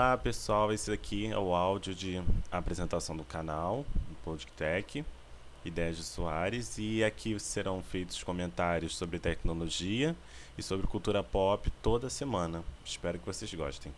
Olá pessoal, esse aqui é o áudio de apresentação do canal, do Podtech, Ideias de Soares, e aqui serão feitos comentários sobre tecnologia e sobre cultura pop toda semana. Espero que vocês gostem.